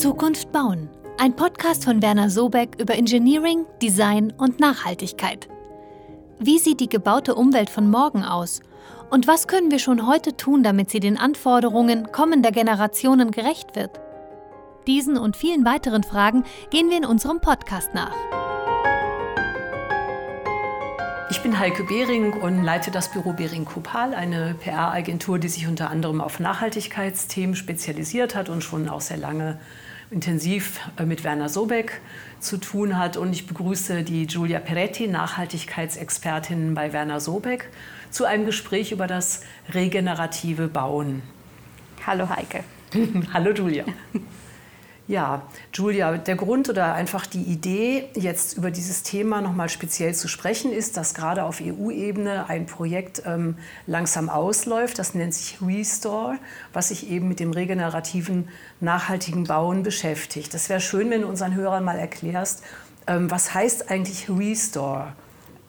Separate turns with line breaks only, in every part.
Zukunft bauen. Ein Podcast von Werner Sobeck über Engineering, Design und Nachhaltigkeit. Wie sieht die gebaute Umwelt von morgen aus? Und was können wir schon heute tun, damit sie den Anforderungen kommender Generationen gerecht wird? Diesen und vielen weiteren Fragen gehen wir in unserem Podcast nach.
Ich bin Heike Behring und leite das Büro Behring Kopal, eine PR-Agentur, die sich unter anderem auf Nachhaltigkeitsthemen spezialisiert hat und schon auch sehr lange intensiv äh, mit Werner Sobeck zu tun hat. Und ich begrüße die Giulia Peretti, Nachhaltigkeitsexpertin bei Werner Sobeck, zu einem Gespräch über das regenerative Bauen.
Hallo Heike.
Hallo Giulia. Ja, Julia, der Grund oder einfach die Idee, jetzt über dieses Thema nochmal speziell zu sprechen, ist, dass gerade auf EU-Ebene ein Projekt ähm, langsam ausläuft. Das nennt sich Restore, was sich eben mit dem regenerativen, nachhaltigen Bauen beschäftigt. Das wäre schön, wenn du unseren Hörern mal erklärst, ähm, was heißt eigentlich Restore?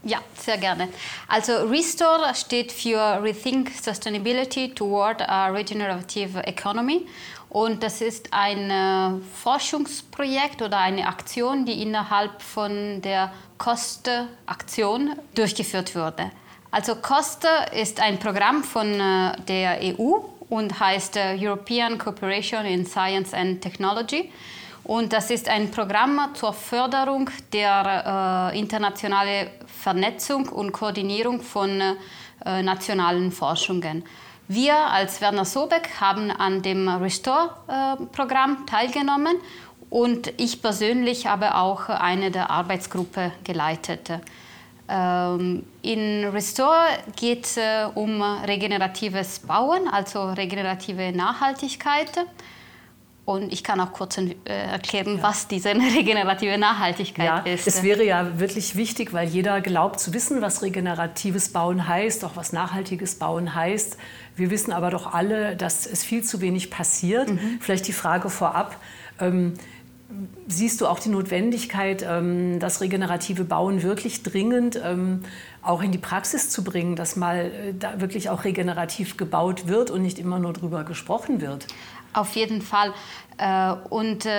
Ja, sehr gerne. Also Restore steht für Rethink Sustainability Toward a Regenerative Economy und das ist ein äh, Forschungsprojekt oder eine Aktion, die innerhalb von der COSTE-Aktion durchgeführt wurde. Also COSTE ist ein Programm von äh, der EU und heißt äh, European Cooperation in Science and Technology. Und das ist ein Programm zur Förderung der äh, internationalen Vernetzung und Koordinierung von äh, nationalen Forschungen. Wir als Werner Sobeck haben an dem Restore-Programm teilgenommen und ich persönlich habe auch eine der Arbeitsgruppe geleitet. Ähm, in Restore geht es äh, um regeneratives Bauen, also regenerative Nachhaltigkeit. Und ich kann auch kurz äh, erklären, ja. was diese regenerative Nachhaltigkeit
ja,
ist.
Es wäre ja wirklich wichtig, weil jeder glaubt zu wissen, was regeneratives Bauen heißt, auch was nachhaltiges Bauen heißt. Wir wissen aber doch alle, dass es viel zu wenig passiert. Mhm. Vielleicht die Frage vorab. Ähm, siehst du auch die Notwendigkeit, ähm, das regenerative Bauen wirklich dringend ähm, auch in die Praxis zu bringen, dass mal äh, da wirklich auch regenerativ gebaut wird und nicht immer nur darüber gesprochen wird?
Auf jeden Fall. Äh, und äh,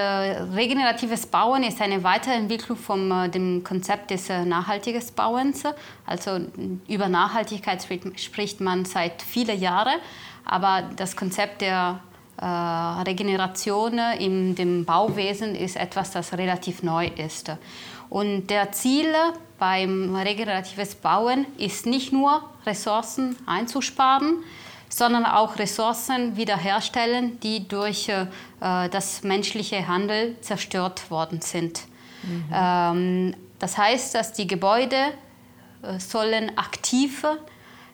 regeneratives Bauen ist eine Weiterentwicklung von äh, dem Konzept des nachhaltigen Bauens. Also über Nachhaltigkeit spricht man seit vielen Jahren, aber das Konzept der Regeneration in dem Bauwesen ist etwas, das relativ neu ist. Und der Ziel beim regeneratives Bauen ist nicht nur Ressourcen einzusparen, sondern auch Ressourcen wiederherstellen, die durch äh, das menschliche Handel zerstört worden sind. Mhm. Ähm, das heißt, dass die Gebäude äh, sollen aktiv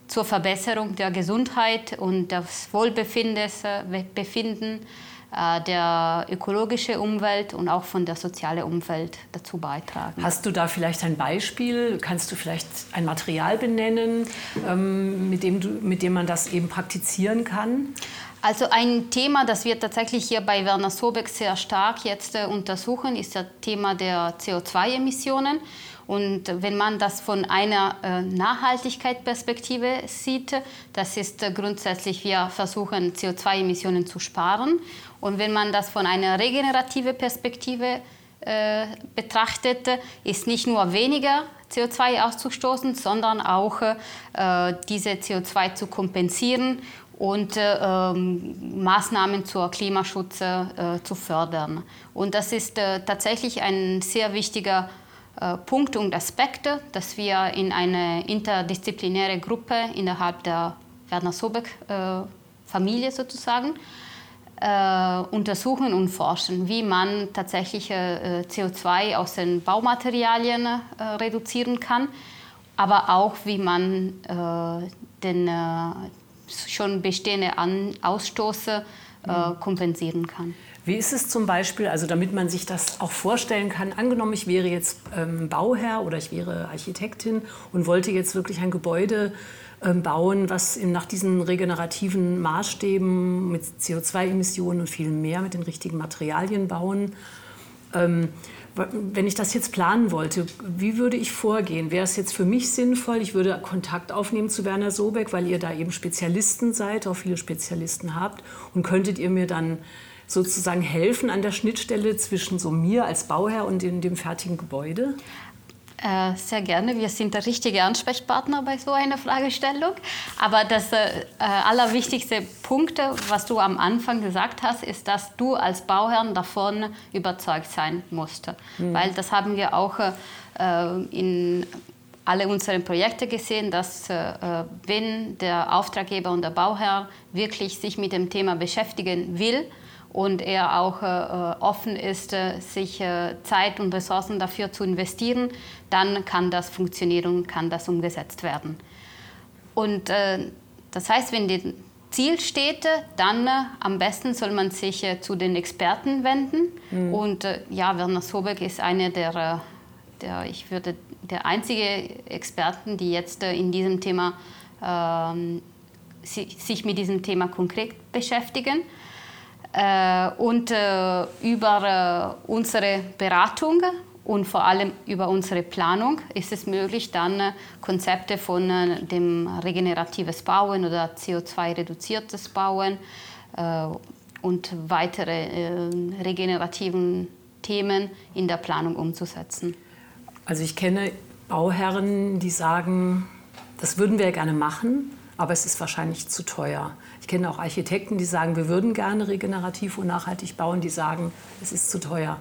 zur Verbesserung der Gesundheit und des Wohlbefindens äh, befinden der ökologischen Umwelt und auch von der sozialen Umwelt dazu beitragen.
Hast du da vielleicht ein Beispiel? Kannst du vielleicht ein Material benennen, ähm, mit, dem du, mit dem man das eben praktizieren kann?
Also ein Thema, das wir tatsächlich hier bei Werner Sobeck sehr stark jetzt äh, untersuchen, ist das Thema der CO2-Emissionen. Und wenn man das von einer äh, Nachhaltigkeitsperspektive sieht, das ist äh, grundsätzlich, wir versuchen CO2-Emissionen zu sparen. Und wenn man das von einer regenerativen Perspektive äh, betrachtet, ist nicht nur weniger CO2 auszustoßen, sondern auch äh, diese CO2 zu kompensieren und äh, ähm, Maßnahmen zur Klimaschutz äh, zu fördern. Und das ist äh, tatsächlich ein sehr wichtiger Punkte und Aspekte, dass wir in eine interdisziplinäre Gruppe innerhalb der Werner Sobeck äh, Familie sozusagen äh, untersuchen und forschen, wie man tatsächlich äh, CO2 aus den Baumaterialien äh, reduzieren kann, aber auch wie man äh, den schon bestehenden Ausstoß mhm. kompensieren kann.
Wie ist es zum Beispiel, also damit man sich das auch vorstellen kann, angenommen, ich wäre jetzt ähm, Bauherr oder ich wäre Architektin und wollte jetzt wirklich ein Gebäude ähm, bauen, was nach diesen regenerativen Maßstäben mit CO2-Emissionen und viel mehr mit den richtigen Materialien bauen. Ähm, wenn ich das jetzt planen wollte, wie würde ich vorgehen? Wäre es jetzt für mich sinnvoll, ich würde Kontakt aufnehmen zu Werner Sobeck, weil ihr da eben Spezialisten seid, auch viele Spezialisten habt und könntet ihr mir dann sozusagen helfen an der Schnittstelle zwischen so mir als Bauherr und in dem fertigen Gebäude?
Äh, sehr gerne. Wir sind der richtige Ansprechpartner bei so einer Fragestellung. Aber das äh, allerwichtigste Punkt, was du am Anfang gesagt hast, ist, dass du als Bauherr davon überzeugt sein musst. Mhm. Weil das haben wir auch äh, in alle unsere Projekte gesehen, dass äh, wenn der Auftraggeber und der Bauherr wirklich sich mit dem Thema beschäftigen will, und er auch äh, offen ist, äh, sich äh, Zeit und Ressourcen dafür zu investieren, dann kann das funktionieren und kann das umgesetzt werden. Und äh, das heißt, wenn das Ziel steht, dann äh, am besten soll man sich äh, zu den Experten wenden. Mhm. Und ja, Werner Sobeck ist einer der, der, ich würde, der einzige Experten, die jetzt in diesem Thema ähm, sich mit diesem Thema konkret beschäftigen. Äh, und äh, über äh, unsere Beratung und vor allem über unsere Planung ist es möglich, dann Konzepte von dem regeneratives Bauen oder CO2-reduziertes Bauen und weitere regenerativen Themen in der Planung umzusetzen.
Also ich kenne Bauherren, die sagen, das würden wir gerne machen, aber es ist wahrscheinlich zu teuer. Ich kenne auch Architekten, die sagen, wir würden gerne regenerativ und nachhaltig bauen, die sagen, es ist zu teuer.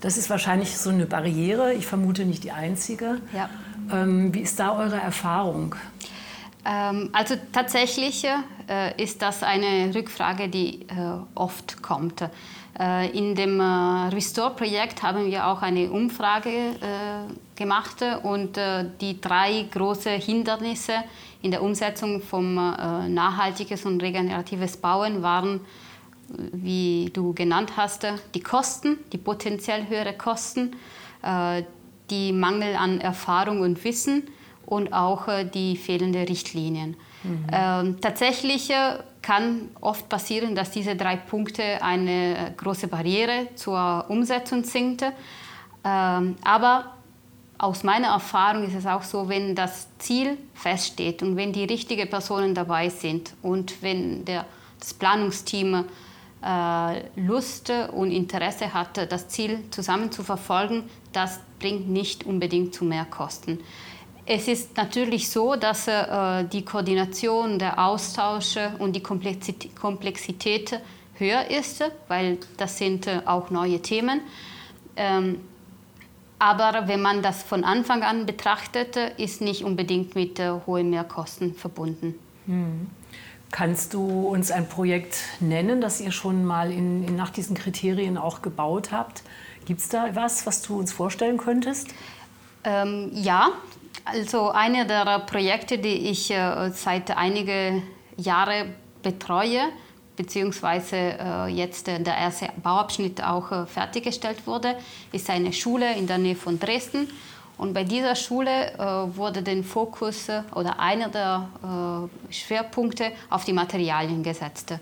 Das ist wahrscheinlich so eine Barriere, ich vermute nicht die einzige. Ja. Ähm, wie ist da eure Erfahrung?
Ähm, also tatsächlich äh, ist das eine Rückfrage, die äh, oft kommt. Äh, in dem Restore-Projekt haben wir auch eine Umfrage gemacht und die drei großen Hindernisse in der Umsetzung vom äh, nachhaltiges und regeneratives Bauen waren, wie du genannt hast, die Kosten, die potenziell höhere Kosten, äh, die Mangel an Erfahrung und Wissen und auch äh, die fehlenden Richtlinien. Mhm. Ähm, tatsächlich äh, kann oft passieren, dass diese drei Punkte eine große Barriere zur Umsetzung sind. Ähm, aber aus meiner Erfahrung ist es auch so, wenn das Ziel feststeht und wenn die richtigen Personen dabei sind und wenn der, das Planungsteam äh, Lust und Interesse hat, das Ziel zusammen zu verfolgen, das bringt nicht unbedingt zu mehr Kosten. Es ist natürlich so, dass äh, die Koordination, der Austausch und die Komplexität, Komplexität höher ist, weil das sind äh, auch neue Themen. Ähm, aber wenn man das von Anfang an betrachtet, ist nicht unbedingt mit äh, hohen Mehrkosten verbunden. Hm.
Kannst du uns ein Projekt nennen, das ihr schon mal in, in nach diesen Kriterien auch gebaut habt? Gibt es da was, was du uns vorstellen könntest?
Ähm, ja, also eine der Projekte, die ich äh, seit einigen Jahren betreue, beziehungsweise äh, jetzt äh, der erste Bauabschnitt auch äh, fertiggestellt wurde, ist eine Schule in der Nähe von Dresden. Und bei dieser Schule äh, wurde der Fokus äh, oder einer der äh, Schwerpunkte auf die Materialien gesetzt.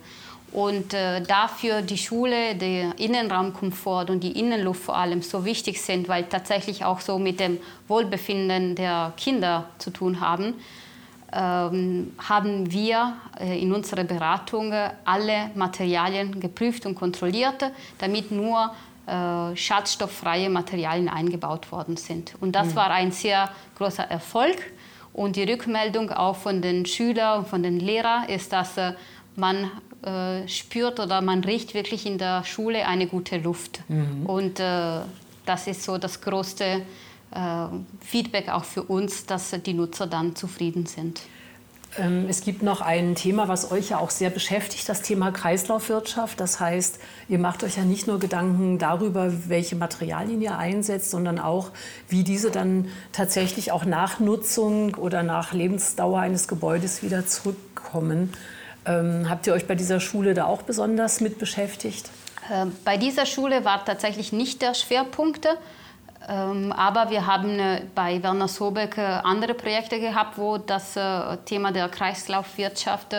Und dafür die Schule, der Innenraumkomfort und die Innenluft vor allem so wichtig sind, weil tatsächlich auch so mit dem Wohlbefinden der Kinder zu tun haben, haben wir äh, in unserer Beratung alle Materialien geprüft und kontrolliert, damit nur äh, schadstofffreie Materialien eingebaut worden sind. Und das mhm. war ein sehr großer Erfolg. Und die Rückmeldung auch von den Schülern und von den Lehrern ist, dass äh, man spürt oder man riecht wirklich in der Schule eine gute Luft. Mhm. Und das ist so das größte Feedback auch für uns, dass die Nutzer dann zufrieden sind.
Ähm, es gibt noch ein Thema, was euch ja auch sehr beschäftigt, das Thema Kreislaufwirtschaft. Das heißt, ihr macht euch ja nicht nur Gedanken darüber, welche Materialien ihr einsetzt, sondern auch, wie diese dann tatsächlich auch nach Nutzung oder nach Lebensdauer eines Gebäudes wieder zurückkommen. Ähm, habt ihr euch bei dieser Schule da auch besonders mit beschäftigt?
Ähm, bei dieser Schule war tatsächlich nicht der Schwerpunkt. Ähm, aber wir haben äh, bei Werner Sobeck äh, andere Projekte gehabt, wo das äh, Thema der Kreislaufwirtschaft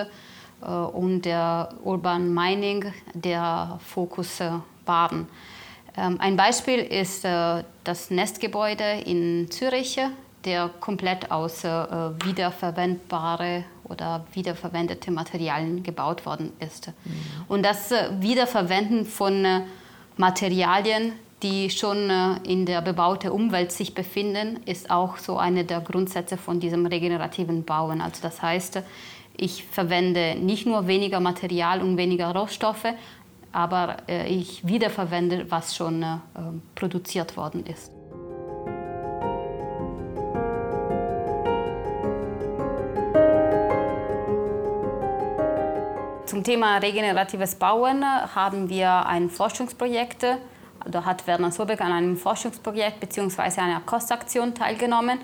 und der Urban Mining der Fokus waren. Ähm, ein Beispiel ist das Nestgebäude in Zürich, der komplett aus wiederverwendbare oder wiederverwendete Materialien gebaut worden ist. Mhm. Und das Wiederverwenden von Materialien, die schon in der bebauten Umwelt sich befinden, ist auch so eine der Grundsätze von diesem regenerativen Bauen. Also das heißt, ich verwende nicht nur weniger Material und weniger Rohstoffe, aber äh, ich wiederverwende, was schon äh, produziert worden ist. Zum Thema regeneratives Bauen haben wir ein Forschungsprojekt. Da hat Werner Sobeck an einem Forschungsprojekt bzw. einer Kostaktion teilgenommen,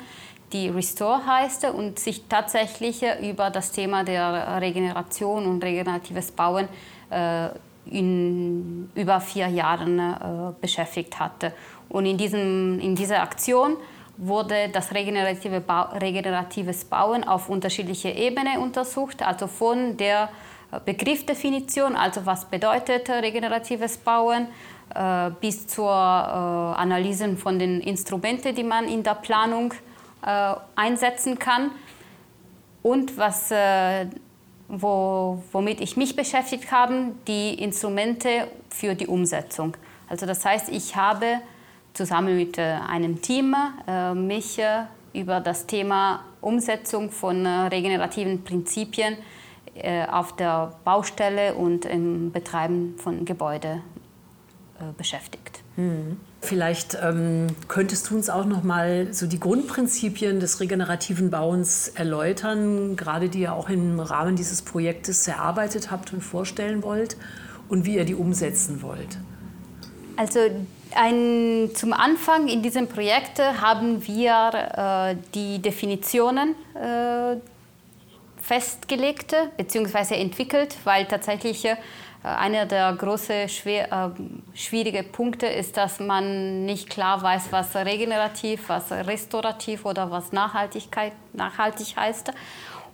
die Restore heißt und sich tatsächlich über das Thema der Regeneration und regeneratives Bauen äh, in über vier Jahren äh, beschäftigt hatte. Und in, diesem, in dieser Aktion wurde das regenerative ba regeneratives Bauen auf unterschiedliche Ebenen untersucht, also von der Begriffdefinition, also was bedeutet regeneratives Bauen, bis zur äh, Analyse von den Instrumenten, die man in der Planung äh, einsetzen kann. Und was äh, wo, womit ich mich beschäftigt habe, die Instrumente für die Umsetzung. Also das heißt, ich habe zusammen mit äh, einem Team äh, mich äh, über das Thema Umsetzung von regenerativen Prinzipien auf der Baustelle und im Betreiben von Gebäuden beschäftigt.
Mhm. Vielleicht ähm, könntest du uns auch noch mal so die Grundprinzipien des regenerativen Bauens erläutern, gerade die ihr auch im Rahmen dieses Projektes erarbeitet habt und vorstellen wollt und wie ihr die umsetzen wollt.
Also ein, zum Anfang in diesem Projekt haben wir äh, die Definitionen äh, festgelegt bzw. entwickelt, weil tatsächlich äh, äh, einer der großen, schwer, äh, schwierigen Punkte ist, dass man nicht klar weiß, was regenerativ, was restaurativ oder was Nachhaltigkeit, nachhaltig heißt.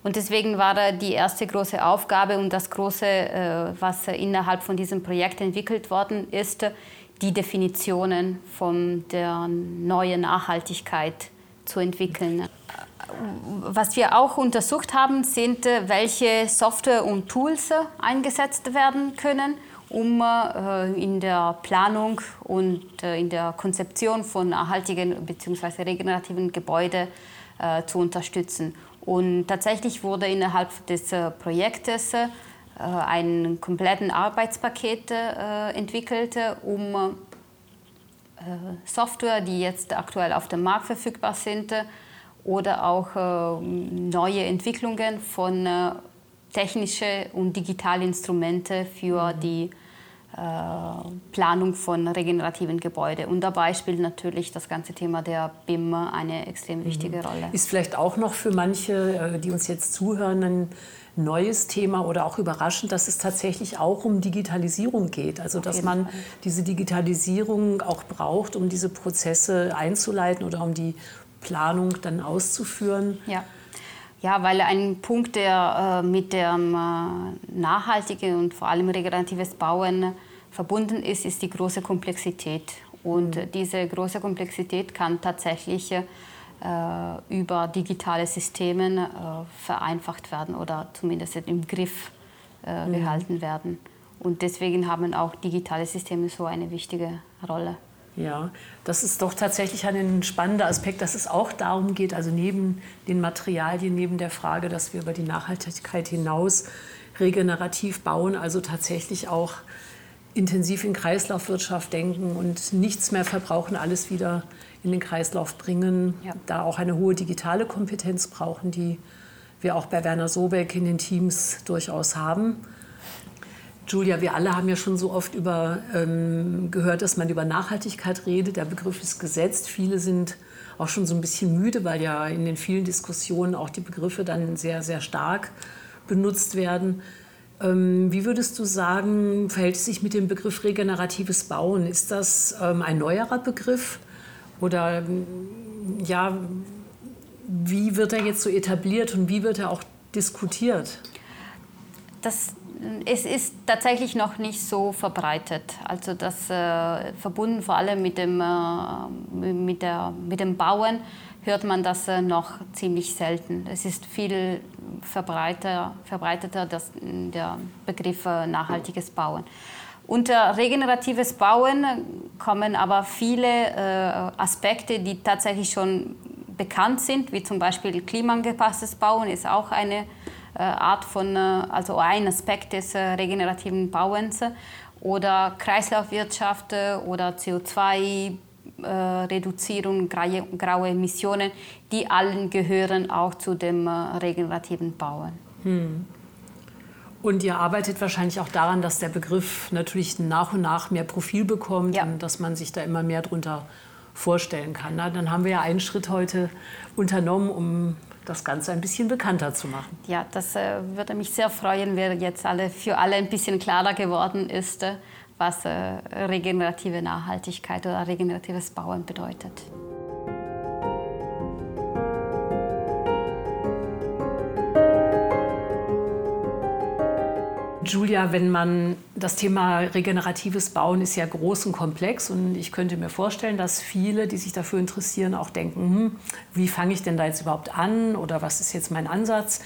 Und deswegen war die erste große Aufgabe und das große, äh, was innerhalb von diesem Projekt entwickelt worden ist, die Definitionen von der neuen Nachhaltigkeit zu entwickeln. Was wir auch untersucht haben, sind, äh, welche Software und Tools äh, eingesetzt werden können, um äh, in der Planung und in der Konzeption von nachhaltigen bzw. regenerativen Gebäuden zu unterstützen. Und tatsächlich wurde innerhalb des Projektes ein komplettes Arbeitspaket entwickelt, um Software, die jetzt aktuell auf dem Markt verfügbar sind, oder auch äh, neue Entwicklungen von äh, technischen und digitalen Instrumenten für mhm. die äh, Planung von regenerativen Gebäuden. Und dabei spielt natürlich das ganze Thema der BIM eine extrem mhm. wichtige Rolle.
Ist vielleicht auch noch für manche, die uns jetzt zuhören, ein neues Thema oder auch überraschend, dass es tatsächlich auch um Digitalisierung geht. Also dass man diese Digitalisierung auch braucht, um diese Prozesse einzuleiten oder um die Planung dann auszuführen.
Ja. Ja, weil ein Punkt, der äh, mit dem äh, nachhaltigen und vor allem regeneratives Bauen verbunden ist, ist die große Komplexität. Und mhm. diese große Komplexität kann tatsächlich äh, über digitale Systeme äh, vereinfacht werden oder zumindest im Griff äh, mhm. behalten werden. Und deswegen haben auch digitale Systeme so eine wichtige Rolle.
Ja, das ist doch tatsächlich ein spannender Aspekt, dass es auch darum geht, also neben den Materialien, neben der Frage, dass wir über die Nachhaltigkeit hinaus regenerativ bauen, also tatsächlich auch intensiv in Kreislaufwirtschaft denken und nichts mehr verbrauchen, alles wieder in den Kreislauf bringen, ja. da auch eine hohe digitale Kompetenz brauchen, die wir auch bei Werner Sobeck in den Teams durchaus haben. Julia, wir alle haben ja schon so oft über, ähm, gehört, dass man über Nachhaltigkeit redet. Der Begriff ist gesetzt. Viele sind auch schon so ein bisschen müde, weil ja in den vielen Diskussionen auch die Begriffe dann sehr, sehr stark benutzt werden. Ähm, wie würdest du sagen, verhält es sich mit dem Begriff regeneratives Bauen? Ist das ähm, ein neuerer Begriff? Oder ja, wie wird er jetzt so etabliert und wie wird er auch diskutiert?
Das es ist tatsächlich noch nicht so verbreitet. Also das äh, verbunden vor allem mit dem, äh, mit, der, mit dem Bauen hört man das äh, noch ziemlich selten. Es ist viel verbreiter, verbreiteter das, der Begriff äh, nachhaltiges Bauen. Unter regeneratives Bauen kommen aber viele äh, Aspekte, die tatsächlich schon bekannt sind, wie zum Beispiel klimaangepasstes Bauen ist auch eine Art von, äh, also ein Aspekt des äh, regenerativen Bauens oder Kreislaufwirtschaft oder CO2 Reduzierung, graue Emissionen, die allen gehören auch zu dem regenerativen Bauen. Hm.
Und ihr arbeitet wahrscheinlich auch daran, dass der Begriff natürlich nach und nach mehr Profil bekommt ja. und dass man sich da immer mehr darunter vorstellen kann. Na, dann haben wir ja einen Schritt heute unternommen, um das Ganze ein bisschen bekannter zu machen.
Ja, das äh, würde mich sehr freuen, wenn jetzt alle, für alle ein bisschen klarer geworden ist, äh, was äh, regenerative Nachhaltigkeit oder regeneratives Bauen bedeutet.
Julia, wenn man das Thema regeneratives Bauen ist ja groß und komplex und ich könnte mir vorstellen, dass viele, die sich dafür interessieren, auch denken, hm, wie fange ich denn da jetzt überhaupt an oder was ist jetzt mein Ansatz?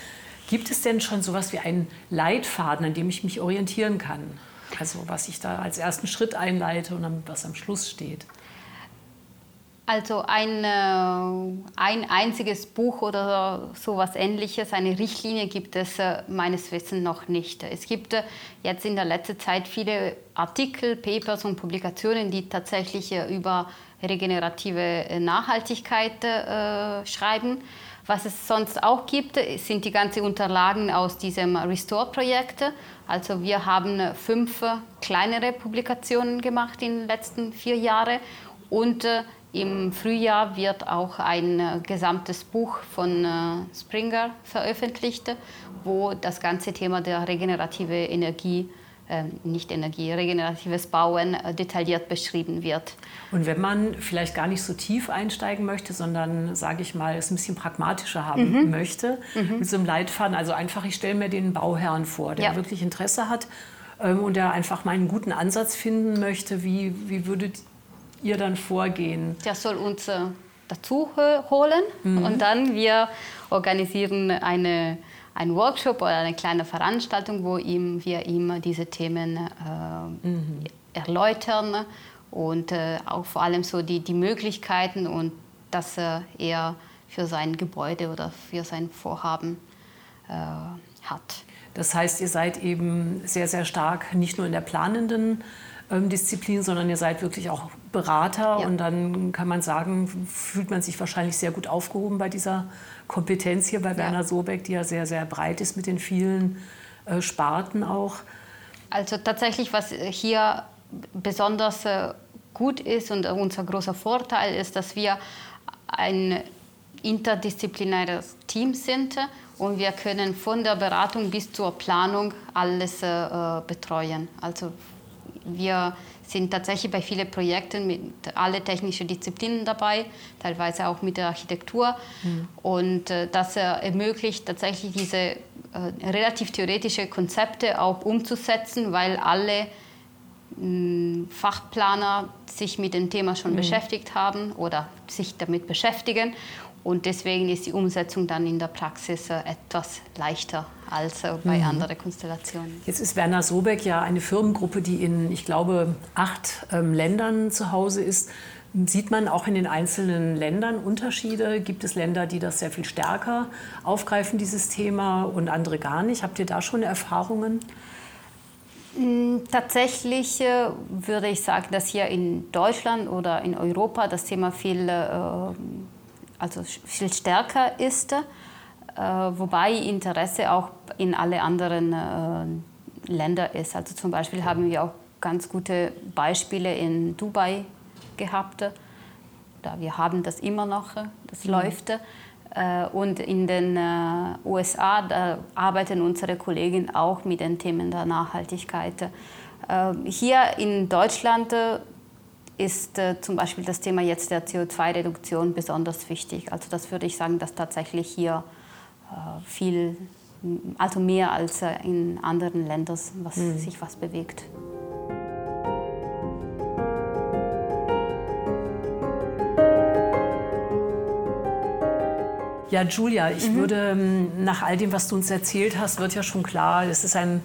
Gibt es denn schon sowas wie einen Leitfaden, an dem ich mich orientieren kann? Also was ich da als ersten Schritt einleite und was am Schluss steht?
Also ein, äh, ein einziges Buch oder sowas ähnliches, eine Richtlinie gibt es äh, meines Wissens noch nicht. Es gibt äh, jetzt in der letzten Zeit viele Artikel, Papers und Publikationen, die tatsächlich über regenerative Nachhaltigkeit schreiben. Was es sonst auch gibt, sind die ganzen Unterlagen aus diesem Restore-Projekt. Also wir haben fünf kleinere Publikationen gemacht in den letzten vier Jahren und im Frühjahr wird auch ein äh, gesamtes Buch von äh, Springer veröffentlicht, wo das ganze Thema der regenerative Energie, äh, nicht Energie, regeneratives Bauen äh, detailliert beschrieben wird.
Und wenn man vielleicht gar nicht so tief einsteigen möchte, sondern, sage ich mal, es ein bisschen pragmatischer haben mhm. möchte, mhm. mit so einem Leitfaden, also einfach, ich stelle mir den Bauherrn vor, der ja. wirklich Interesse hat ähm, und der einfach mal einen guten Ansatz finden möchte, wie, wie würdet ihr dann vorgehen?
Der soll uns äh, dazu holen mhm. und dann wir organisieren eine, einen Workshop oder eine kleine Veranstaltung, wo ihm, wir ihm diese Themen äh, mhm. erläutern und äh, auch vor allem so die, die Möglichkeiten und dass äh, er für sein Gebäude oder für sein Vorhaben äh, hat.
Das heißt, ihr seid eben sehr, sehr stark nicht nur in der planenden Disziplin, sondern ihr seid wirklich auch Berater. Ja. Und dann kann man sagen, fühlt man sich wahrscheinlich sehr gut aufgehoben bei dieser Kompetenz hier bei ja. Werner Sobeck, die ja sehr, sehr breit ist mit den vielen äh, Sparten auch.
Also tatsächlich, was hier besonders äh, gut ist und unser großer Vorteil ist, dass wir ein interdisziplinäres Team sind und wir können von der Beratung bis zur Planung alles äh, betreuen. Also wir sind tatsächlich bei vielen Projekten mit alle technischen Disziplinen dabei, teilweise auch mit der Architektur. Mhm. Und äh, das äh, ermöglicht tatsächlich diese äh, relativ theoretische Konzepte auch umzusetzen, weil alle mh, Fachplaner sich mit dem Thema schon mhm. beschäftigt haben oder sich damit beschäftigen und deswegen ist die Umsetzung dann in der Praxis äh, etwas leichter als bei mhm. anderen Konstellationen.
Jetzt ist Werner Sobeck ja eine Firmengruppe, die in, ich glaube, acht ähm, Ländern zu Hause ist. Sieht man auch in den einzelnen Ländern Unterschiede? Gibt es Länder, die das sehr viel stärker aufgreifen, dieses Thema, und andere gar nicht? Habt ihr da schon Erfahrungen?
Mm, tatsächlich äh, würde ich sagen, dass hier in Deutschland oder in Europa das Thema viel äh, also viel stärker ist, wobei Interesse auch in alle anderen äh, Ländern ist. Also zum Beispiel haben wir auch ganz gute Beispiele in Dubai gehabt. Da wir haben das immer noch, das mhm. läuft. Äh, und in den äh, USA da arbeiten unsere Kollegen auch mit den Themen der Nachhaltigkeit. Äh, hier in Deutschland ist äh, zum Beispiel das Thema jetzt der CO2-Reduktion besonders wichtig. Also das würde ich sagen, dass tatsächlich hier äh, viel also mehr als äh, in anderen Ländern, was mhm. sich was bewegt.
Ja, Julia, ich mhm. würde ähm, nach all dem, was du uns erzählt hast, wird ja schon klar, es ist ein,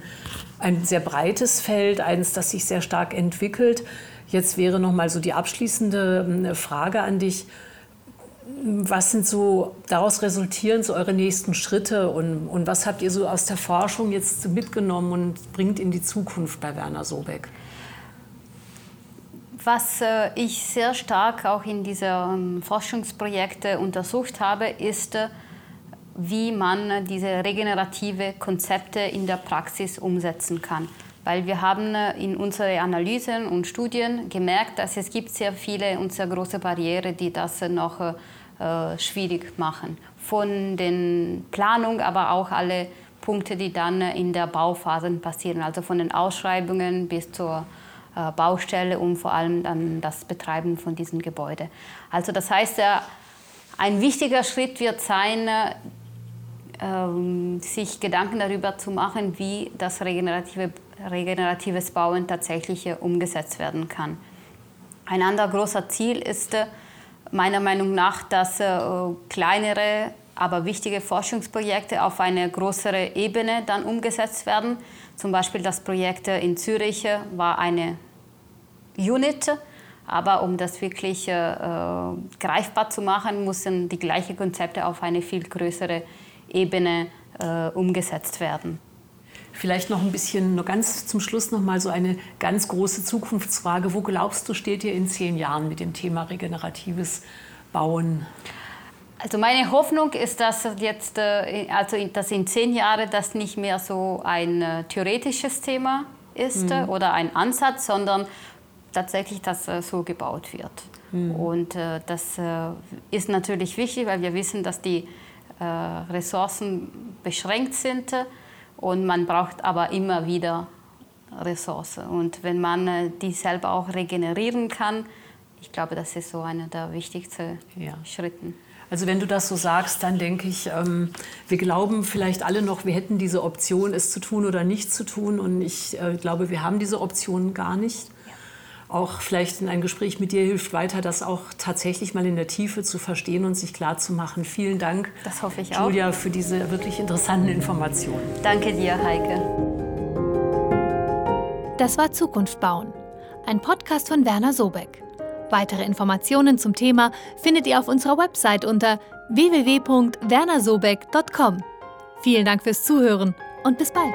ein sehr breites Feld, eines, das sich sehr stark entwickelt. Jetzt wäre noch mal so die abschließende ähm, Frage an dich. Was sind so daraus resultierend so eure nächsten Schritte und, und was habt ihr so aus der Forschung jetzt mitgenommen und bringt in die Zukunft bei Werner Sobeck?
Was äh, ich sehr stark auch in diesen ähm, Forschungsprojekten untersucht habe, ist, äh, wie man diese regenerative Konzepte in der Praxis umsetzen kann. Weil wir haben äh, in unseren Analysen und Studien gemerkt, dass es gibt sehr viele und sehr große Barrieren, die das noch äh, schwierig machen. Von den Planung, aber auch alle Punkte, die dann in der Bauphase passieren, also von den Ausschreibungen bis zur äh, Baustelle und vor allem dann das Betreiben von diesem Gebäude. Also das heißt, ein wichtiger Schritt wird sein, ähm, sich Gedanken darüber zu machen, wie das regenerative, regeneratives Bauen tatsächlich umgesetzt werden kann. Ein anderer großer Ziel ist äh, meiner Meinung nach, dass äh, kleinere, aber wichtige Forschungsprojekte auf eine größere Ebene dann umgesetzt werden. Zum Beispiel das Projekt in Zürich war eine Unit, aber um das wirklich äh, greifbar zu machen, müssen die gleichen Konzepte auf eine viel größere Ebene äh, umgesetzt werden.
Vielleicht noch ein bisschen, nur ganz zum Schluss noch mal so eine ganz große Zukunftsfrage. Wo glaubst du, steht ihr in zehn Jahren mit dem Thema regeneratives Bauen?
Also meine Hoffnung ist, dass jetzt, äh, also dass in zehn Jahren das nicht mehr so ein äh, theoretisches Thema ist mhm. oder ein Ansatz, sondern tatsächlich, dass äh, so gebaut wird. Mhm. Und das ist natürlich wichtig, weil wir wissen, dass die Ressourcen beschränkt sind und man braucht aber immer wieder Ressourcen. Und wenn man die selber auch regenerieren kann, ich glaube, das ist so einer der wichtigsten ja. Schritte.
Also wenn du das so sagst, dann denke ich, ähm, wir glauben vielleicht alle noch, wir hätten diese Option, es zu tun oder nicht zu tun. Und ich äh, glaube, wir haben diese Option gar nicht. Auch vielleicht in ein Gespräch mit dir hilft weiter, das auch tatsächlich mal in der Tiefe zu verstehen und sich klar zu machen. Vielen Dank,
das hoffe ich
Julia, auch. für diese wirklich interessanten Informationen.
Danke dir, Heike.
Das war Zukunft bauen, ein Podcast von Werner Sobeck. Weitere Informationen zum Thema findet ihr auf unserer Website unter www.wernersobeck.com. Vielen Dank fürs Zuhören und bis bald.